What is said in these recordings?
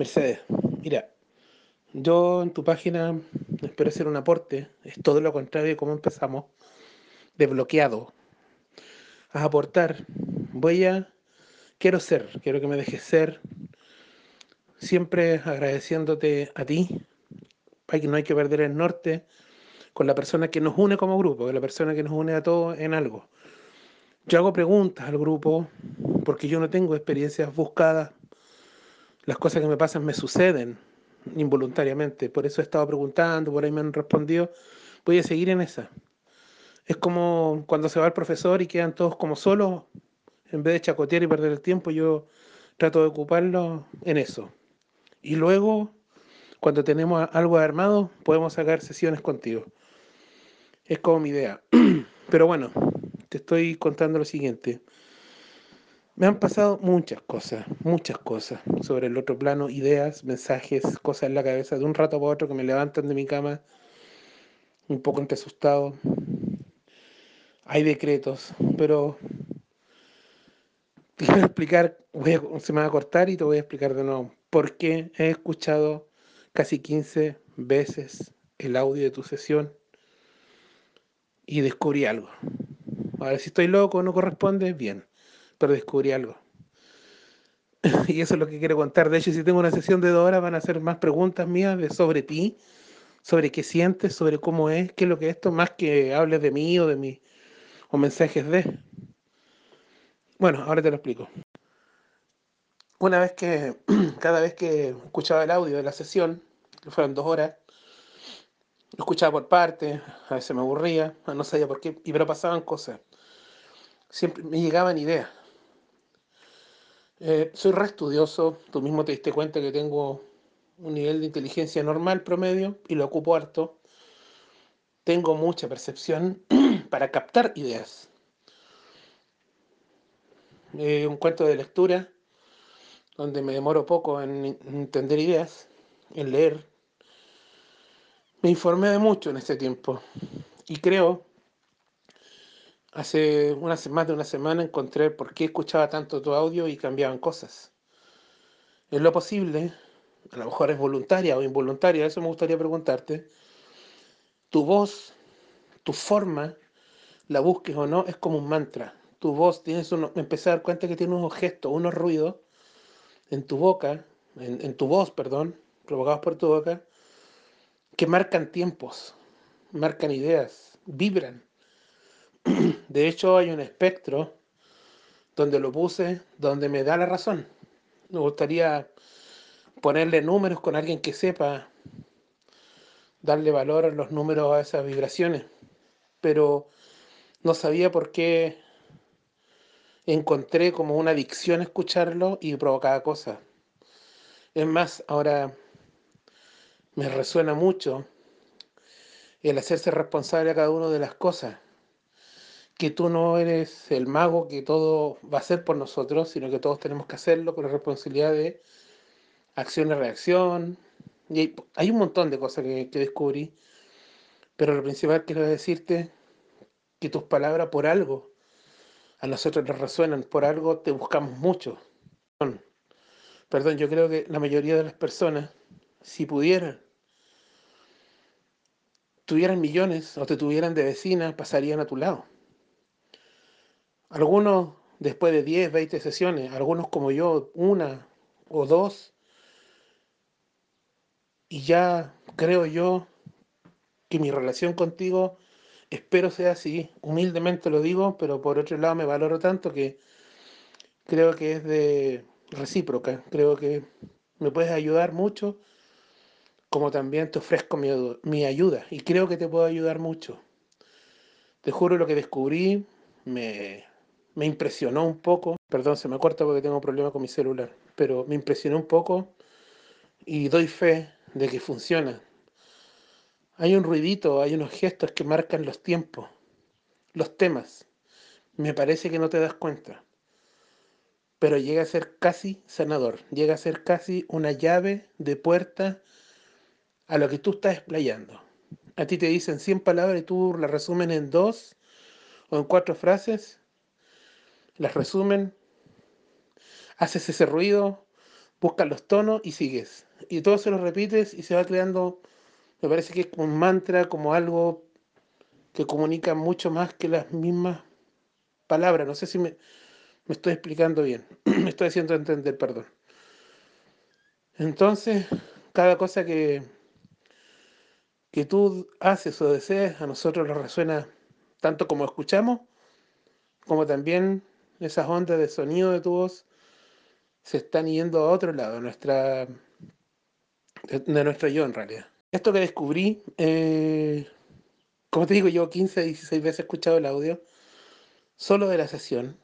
Mercedes, mira, yo en tu página espero hacer un aporte, es todo lo contrario de cómo empezamos, desbloqueado. A aportar, voy a, quiero ser, quiero que me dejes ser, siempre agradeciéndote a ti, que no hay que perder el norte con la persona que nos une como grupo, con la persona que nos une a todos en algo. Yo hago preguntas al grupo porque yo no tengo experiencias buscadas. Las cosas que me pasan me suceden involuntariamente. Por eso he estado preguntando, por ahí me han respondido. Voy a seguir en esa. Es como cuando se va el profesor y quedan todos como solos. En vez de chacotear y perder el tiempo, yo trato de ocuparlo en eso. Y luego, cuando tenemos algo armado, podemos sacar sesiones contigo. Es como mi idea. Pero bueno, te estoy contando lo siguiente. Me han pasado muchas cosas, muchas cosas sobre el otro plano, ideas, mensajes, cosas en la cabeza, de un rato para otro que me levantan de mi cama un poco asustado. Hay decretos, pero te voy a explicar, se me va a cortar y te voy a explicar de nuevo por qué he escuchado casi 15 veces el audio de tu sesión y descubrí algo. Ahora, si estoy loco no corresponde, bien, pero descubrí algo. y eso es lo que quiero contar. De hecho, si tengo una sesión de dos horas, van a ser más preguntas mías de sobre ti, sobre qué sientes, sobre cómo es, qué es lo que es esto, más que hables de mí o de mí, o mensajes de. Bueno, ahora te lo explico. Una vez que, cada vez que escuchaba el audio de la sesión, que fueron dos horas, lo escuchaba por parte, a veces me aburría, no sabía por qué, y pero pasaban cosas. Siempre me llegaban ideas. Eh, soy re estudioso, tú mismo te diste cuenta que tengo un nivel de inteligencia normal promedio y lo ocupo harto. Tengo mucha percepción para captar ideas. Eh, un cuento de lectura donde me demoro poco en entender ideas, en leer. Me informé de mucho en este tiempo y creo, hace una, más de una semana encontré por qué escuchaba tanto tu audio y cambiaban cosas. En lo posible, a lo mejor es voluntaria o involuntaria, eso me gustaría preguntarte, tu voz, tu forma, la busques o no, es como un mantra tu voz, tienes uno, empecé a dar cuenta que tiene unos gestos, unos ruidos en tu boca, en, tu voz, perdón, provocados por tu boca, que marcan tiempos, marcan ideas, vibran. De hecho, hay un espectro donde lo puse, donde me da la razón. Me gustaría ponerle números con alguien que sepa darle valor a los números a esas vibraciones, pero no sabía por qué encontré como una adicción escucharlo y provocaba cosas. Es más, ahora me resuena mucho el hacerse responsable a cada una de las cosas. Que tú no eres el mago que todo va a ser por nosotros, sino que todos tenemos que hacerlo con la responsabilidad de acción y hay, un montón de cosas que, que descubrí, pero lo principal quiero decirte que tus palabras por algo a nosotros nos resuenan, por algo te buscamos mucho. Perdón, yo creo que la mayoría de las personas, si pudieran, tuvieran millones o te tuvieran de vecina, pasarían a tu lado. Algunos después de 10, 20 sesiones, algunos como yo, una o dos, y ya creo yo que mi relación contigo Espero sea así, humildemente lo digo, pero por otro lado me valoro tanto que creo que es de recíproca, creo que me puedes ayudar mucho, como también te ofrezco mi, ayuda. Y creo que te puedo ayudar mucho. Te juro lo que descubrí me, me impresionó un poco, perdón, se me corta porque tengo problemas con mi celular, pero me impresionó un poco y doy fe de que funciona. Hay un ruidito, hay unos gestos que marcan los tiempos, los temas. Me parece que no te das cuenta. Pero llega a ser casi sanador, llega a ser casi una llave de puerta a lo que tú estás explayando. A ti te dicen 100 palabras y tú las resumen en dos o en cuatro frases. Las resumen, haces ese ruido, buscas los tonos y sigues. Y todo se lo repites y se va creando, me parece que es como un mantra, como algo que comunica mucho más que las mismas palabras. No sé si me, me estoy explicando bien, me estoy haciendo entender, perdón. Entonces, cada cosa que, que tú haces o desees, a nosotros nos resuena tanto como escuchamos, como también esas ondas de sonido de tu voz se están yendo a otro lado, nuestra, de, nuestro yo en realidad. Esto que descubrí, eh, como te digo, yo 15, 16 veces he escuchado el audio, solo de la sesión,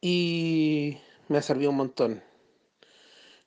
y me ha servido un montón.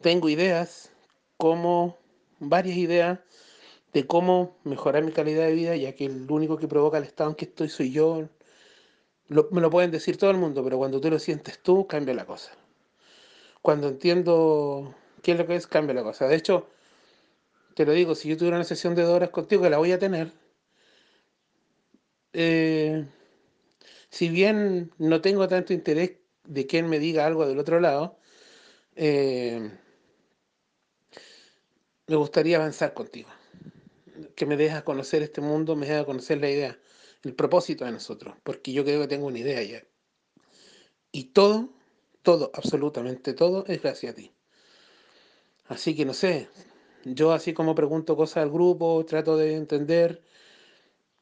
Tengo ideas, como varias ideas, de cómo mejorar mi calidad de vida, ya que el único que provoca el estado en que estoy soy yo. Me lo pueden decir todo el mundo, pero cuando tú lo sientes tú, cambia la cosa. Cuando entiendo qué es lo que es, cambia la cosa. De hecho, te lo digo, si yo tuviera una sesión de dos horas contigo, que la voy a tener, eh, si bien no tengo tanto interés de quien me diga algo del otro lado, eh, me gustaría avanzar contigo que me deja conocer este mundo, me deja conocer la idea, el propósito de nosotros, porque yo creo que tengo una idea ya. Y todo, todo, absolutamente todo, es gracias a ti. Así que no sé, yo así como pregunto cosas al grupo, trato de entender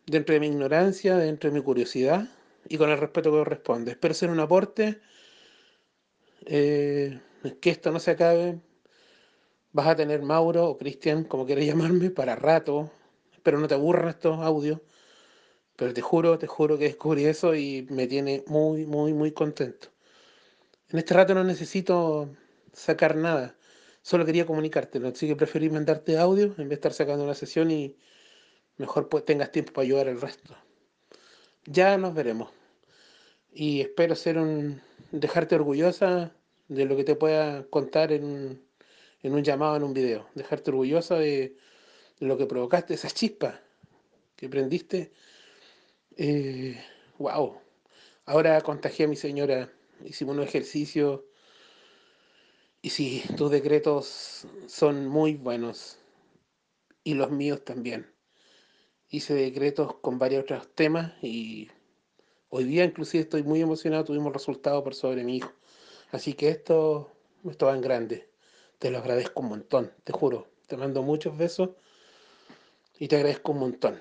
dentro de mi ignorancia, dentro de mi curiosidad y con el respeto que corresponde. Espero ser un aporte, eh, que esto no se acabe. Vas a tener Mauro o Cristian, como quieras llamarme, para rato, pero no te aburran estos audios. Pero te juro, te juro que descubrí eso y me tiene muy, muy, muy contento. En este rato no necesito sacar nada, solo quería comunicártelo, así que preferí mandarte audio en vez de estar sacando una sesión y mejor pues tengas tiempo para ayudar al resto. Ya nos veremos. Y espero ser un dejarte orgullosa de lo que te pueda contar en un, en un llamado, en un video. Dejarte orgullosa de lo que provocaste, esa chispa que prendiste, eh, wow. Ahora contagié a mi señora, hicimos un ejercicio, y sí, tus decretos son muy buenos, y los míos también. Hice decretos con varios otros temas, y hoy día inclusive estoy muy emocionado, tuvimos resultados por sobre mi hijo. Así que esto, esto va en grande. Te lo agradezco un montón, te juro. Te mando muchos besos y te agradezco un montón.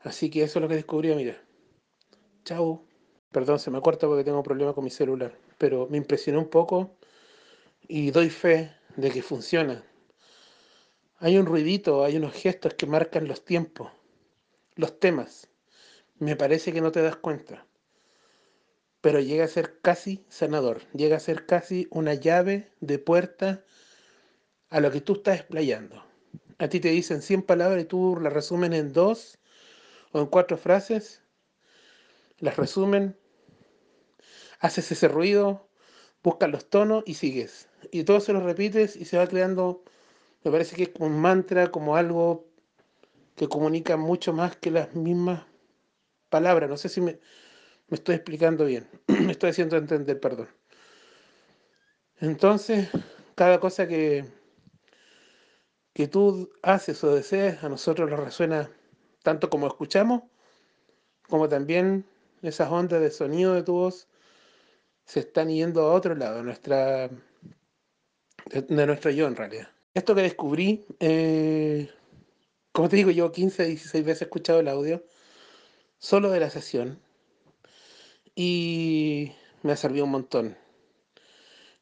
Así que eso es lo que descubrí, mira. Chao. Perdón, se me corta porque tengo problemas con mi celular, pero me impresionó un poco y doy fe de que funciona. Hay un ruidito, hay unos gestos que marcan los tiempos, los temas. Me parece que no te das cuenta. Pero llega a ser casi sanador, llega a ser casi una llave de puerta a lo que tú estás explayando a ti te dicen 100 palabras y tú las resumen en dos en cuatro frases, las resumen, haces ese ruido, buscas los tonos y sigues. Y todo se lo repites y se va creando, me parece que es como un mantra, como algo que comunica mucho más que las mismas palabras. No sé si me, me estoy explicando bien, me estoy haciendo entender, perdón. Entonces, cada cosa que, que tú haces o desees, a nosotros nos resuena tanto como escuchamos, como también esas ondas de sonido de tu voz se están yendo a otro lado, nuestra, de, nuestro yo en realidad. Esto que descubrí, eh, como te digo, yo 15, 16 veces he escuchado el audio, solo de la sesión, y me ha servido un montón.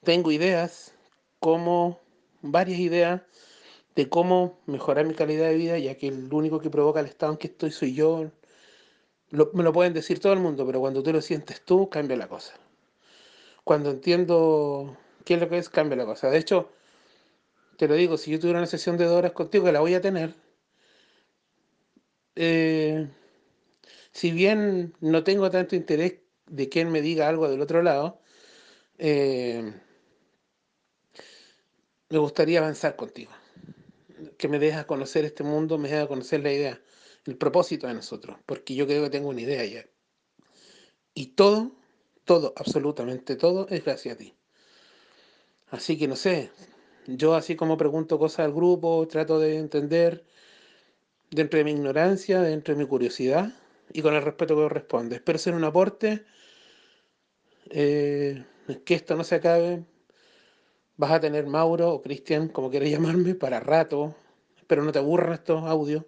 Tengo ideas, como varias ideas, de cómo mejorar mi calidad de vida, ya que el único que provoca el estado en que estoy soy yo. me lo pueden decir todo el mundo, pero cuando tú lo sientes tú, cambia la cosa. Cuando entiendo qué es lo que es, cambia la cosa. De hecho, te lo digo, si yo tuviera una sesión de dos horas contigo, que la voy a tener, eh, si bien no tengo tanto interés de quien me diga algo del otro lado, eh, me gustaría avanzar contigo que me deja conocer este mundo, me deja conocer la idea, el propósito de nosotros, porque yo creo que tengo una idea ya. Y todo, todo, absolutamente todo, es gracias a ti. Así que no sé, yo así como pregunto cosas al grupo, trato de entender dentro de mi ignorancia, dentro de mi curiosidad y con el respeto que corresponde. Espero ser un aporte, eh, que esto no se acabe. Vas a tener Mauro o Cristian, como quieras llamarme, para rato. Espero no te aburran estos audios.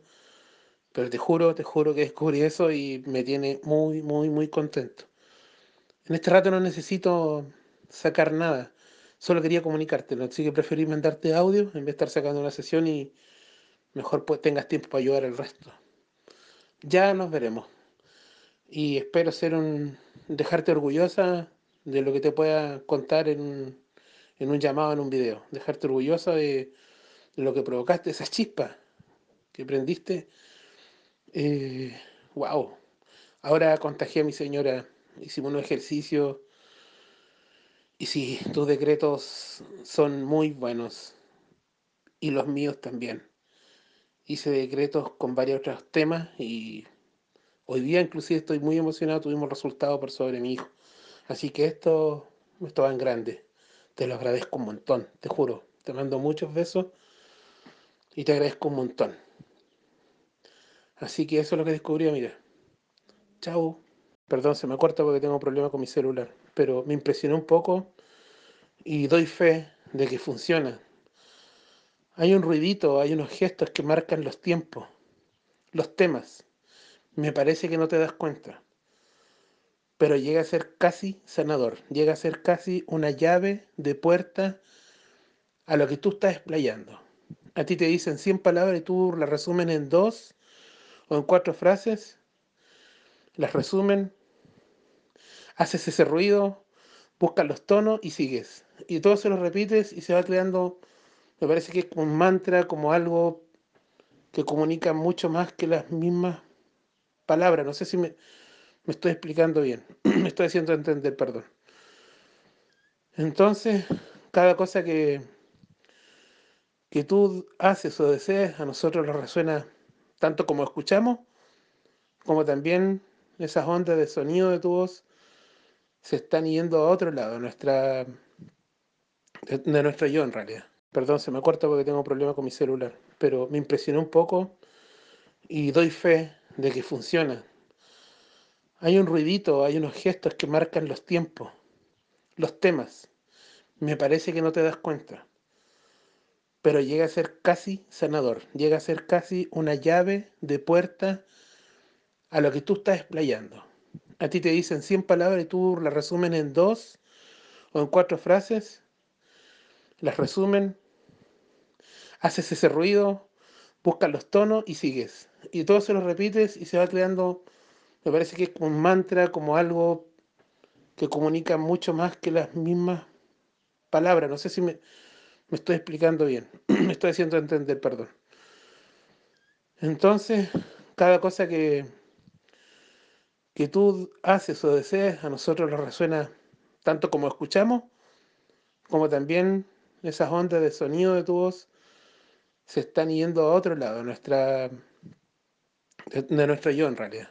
Pero te juro, te juro que descubrí eso y me tiene muy, muy, muy contento. En este rato no necesito sacar nada. Solo quería comunicártelo. Así que preferí mandarte audio en vez de estar sacando una sesión y mejor pues tengas tiempo para ayudar al resto. Ya nos veremos. Y espero ser un dejarte orgullosa de lo que te pueda contar en un, en un llamado, en un video. Dejarte orgullosa de, lo que provocaste, esa chispa que prendiste. Eh, wow. Ahora contagié a mi señora. Hicimos un ejercicio. Y sí, tus decretos son muy buenos. Y los míos también. Hice decretos con varios otros temas y hoy día inclusive estoy muy emocionado. Tuvimos resultados por sobre mi hijo. Así que esto, esto va en grande. Te lo agradezco un montón, te juro. Te mando muchos besos y te agradezco un montón. Así que eso es lo que descubrí, mira. Chao. Perdón, se me corta porque tengo problemas con mi celular. Pero me impresionó un poco y doy fe de que funciona. Hay un ruidito, hay unos gestos que marcan los tiempos, los temas. Me parece que no te das cuenta. Pero llega a ser casi sanador. Llega a ser casi una llave de puerta a lo que tú estás explayando. A ti te dicen 100 palabras y tú las resumen en dos o en cuatro frases. Las resumen, haces ese ruido, buscas los tonos y sigues. Y todo se lo repites y se va creando, me parece que es como un mantra, como algo que comunica mucho más que las mismas palabras. No sé si me, me estoy explicando bien. me estoy haciendo entender, perdón. Entonces, cada cosa que, que tú haces o deseas, a nosotros nos resuena tanto como escuchamos, como también esas ondas de sonido de tu voz se están yendo a otro lado, nuestra, de, de nuestro yo en realidad. Perdón, se me corta porque tengo problemas con mi celular, pero me impresionó un poco y doy fe de que funciona. Hay un ruidito, hay unos gestos que marcan los tiempos, los temas. Me parece que no te das cuenta. Pero llega a ser casi sanador, llega a ser casi una llave de puerta a lo que tú estás explayando. A ti te dicen 100 palabras y tú las resumen en dos o en cuatro frases. Las resumen, haces ese ruido, buscas los tonos y sigues. Y todo se lo repites y se va creando, me parece que es como un mantra, como algo que comunica mucho más que las mismas palabras. No sé si me, estoy explicando bien. me estoy haciendo entender, perdón. Entonces, cada cosa que, que tú haces o deseas, a nosotros nos resuena tanto como escuchamos, como también esas ondas de sonido de tu voz se están yendo a otro lado, nuestra, de nuestro yo en realidad.